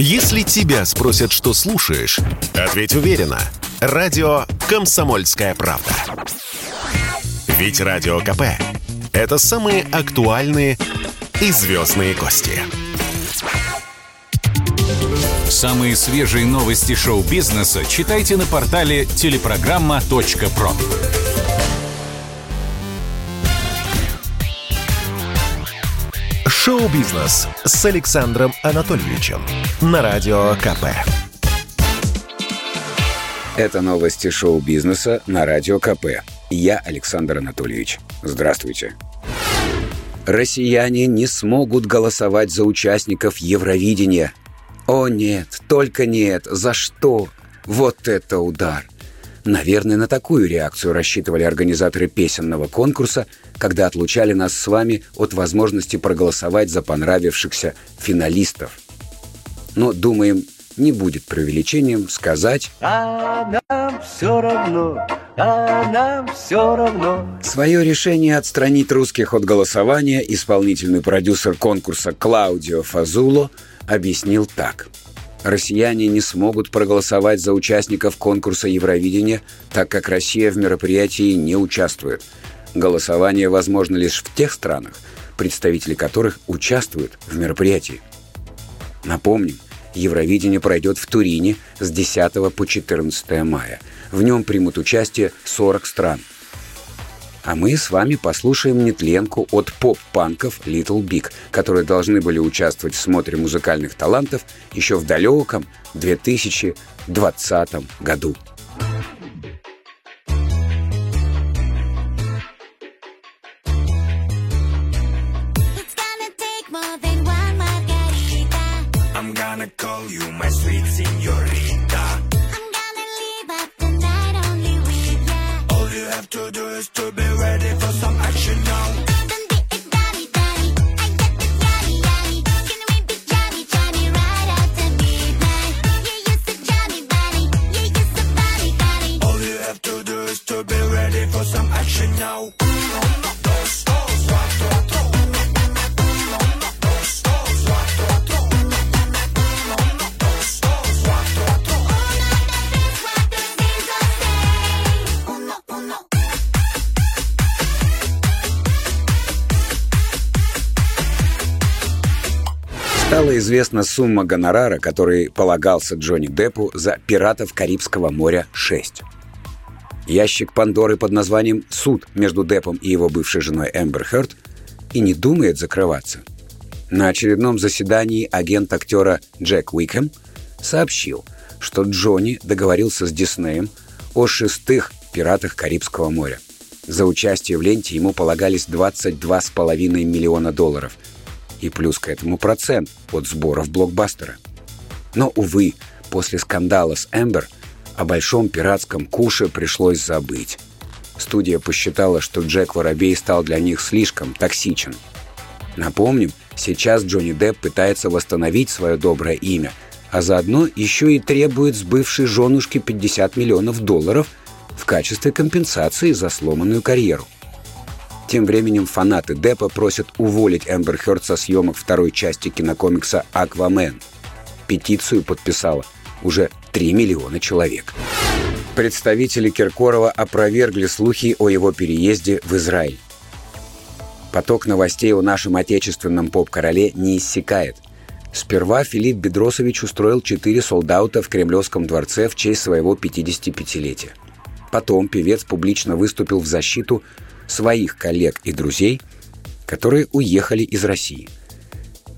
Если тебя спросят, что слушаешь, ответь уверенно. Радио «Комсомольская правда». Ведь Радио КП – это самые актуальные и звездные гости. Самые свежие новости шоу-бизнеса читайте на портале телепрограмма.про. Шоу-бизнес с Александром Анатольевичем на Радио КП. Это новости шоу-бизнеса на Радио КП. Я Александр Анатольевич. Здравствуйте. Россияне не смогут голосовать за участников Евровидения. О нет, только нет. За что? Вот это удар. Наверное, на такую реакцию рассчитывали организаторы песенного конкурса, когда отлучали нас с вами от возможности проголосовать за понравившихся финалистов. Но, думаем, не будет преувеличением сказать А нам все равно, а нам все равно. Свое решение отстранить русских от голосования исполнительный продюсер конкурса Клаудио Фазуло объяснил так – россияне не смогут проголосовать за участников конкурса Евровидения, так как Россия в мероприятии не участвует. Голосование возможно лишь в тех странах, представители которых участвуют в мероприятии. Напомним, Евровидение пройдет в Турине с 10 по 14 мая. В нем примут участие 40 стран – а мы с вами послушаем нетленку от поп-панков Little Big, которые должны были участвовать в смотре музыкальных талантов еще в далеком 2020 году. To do is to be ready for some action now. Стала известна сумма гонорара, который полагался Джонни Деппу за «Пиратов Карибского моря 6». Ящик Пандоры под названием «Суд» между Деппом и его бывшей женой Эмбер Хёрд и не думает закрываться. На очередном заседании агент актера Джек Уикхэм сообщил, что Джонни договорился с Диснеем о шестых «Пиратах Карибского моря». За участие в ленте ему полагались 22,5 миллиона долларов – и плюс к этому процент от сборов блокбастера. Но, увы, после скандала с Эмбер о большом пиратском куше пришлось забыть. Студия посчитала, что Джек Воробей стал для них слишком токсичен. Напомним, сейчас Джонни Депп пытается восстановить свое доброе имя, а заодно еще и требует с бывшей женушки 50 миллионов долларов в качестве компенсации за сломанную карьеру. Тем временем фанаты Деппа просят уволить Эмбер Хёрд со съемок второй части кинокомикса «Аквамен». Петицию подписало уже 3 миллиона человек. Представители Киркорова опровергли слухи о его переезде в Израиль. Поток новостей о нашем отечественном поп-короле не иссякает. Сперва Филипп Бедросович устроил четыре солдата в Кремлевском дворце в честь своего 55-летия. Потом певец публично выступил в защиту своих коллег и друзей, которые уехали из России.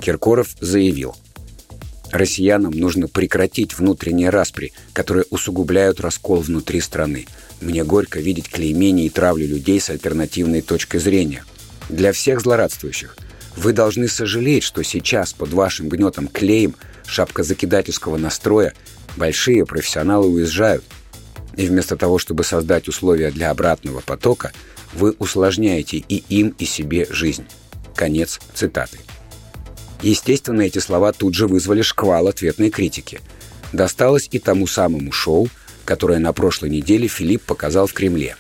Киркоров заявил, «Россиянам нужно прекратить внутренние распри, которые усугубляют раскол внутри страны. Мне горько видеть клеймение и травлю людей с альтернативной точкой зрения. Для всех злорадствующих вы должны сожалеть, что сейчас под вашим гнетом клеем шапкозакидательского настроя большие профессионалы уезжают. И вместо того, чтобы создать условия для обратного потока – вы усложняете и им, и себе жизнь. Конец цитаты. Естественно, эти слова тут же вызвали шквал ответной критики. Досталось и тому самому шоу, которое на прошлой неделе Филипп показал в Кремле.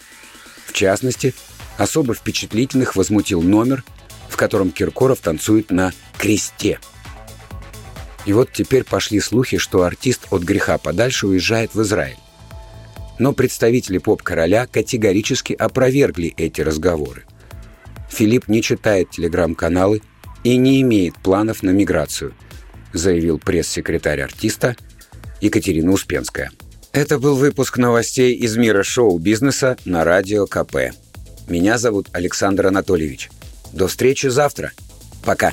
В частности, особо впечатлительных возмутил номер, в котором Киркоров танцует на кресте. И вот теперь пошли слухи, что артист от греха подальше уезжает в Израиль. Но представители поп-короля категорически опровергли эти разговоры. Филипп не читает телеграм-каналы и не имеет планов на миграцию, заявил пресс-секретарь артиста Екатерина Успенская. Это был выпуск новостей из мира шоу-бизнеса на Радио КП. Меня зовут Александр Анатольевич. До встречи завтра. Пока.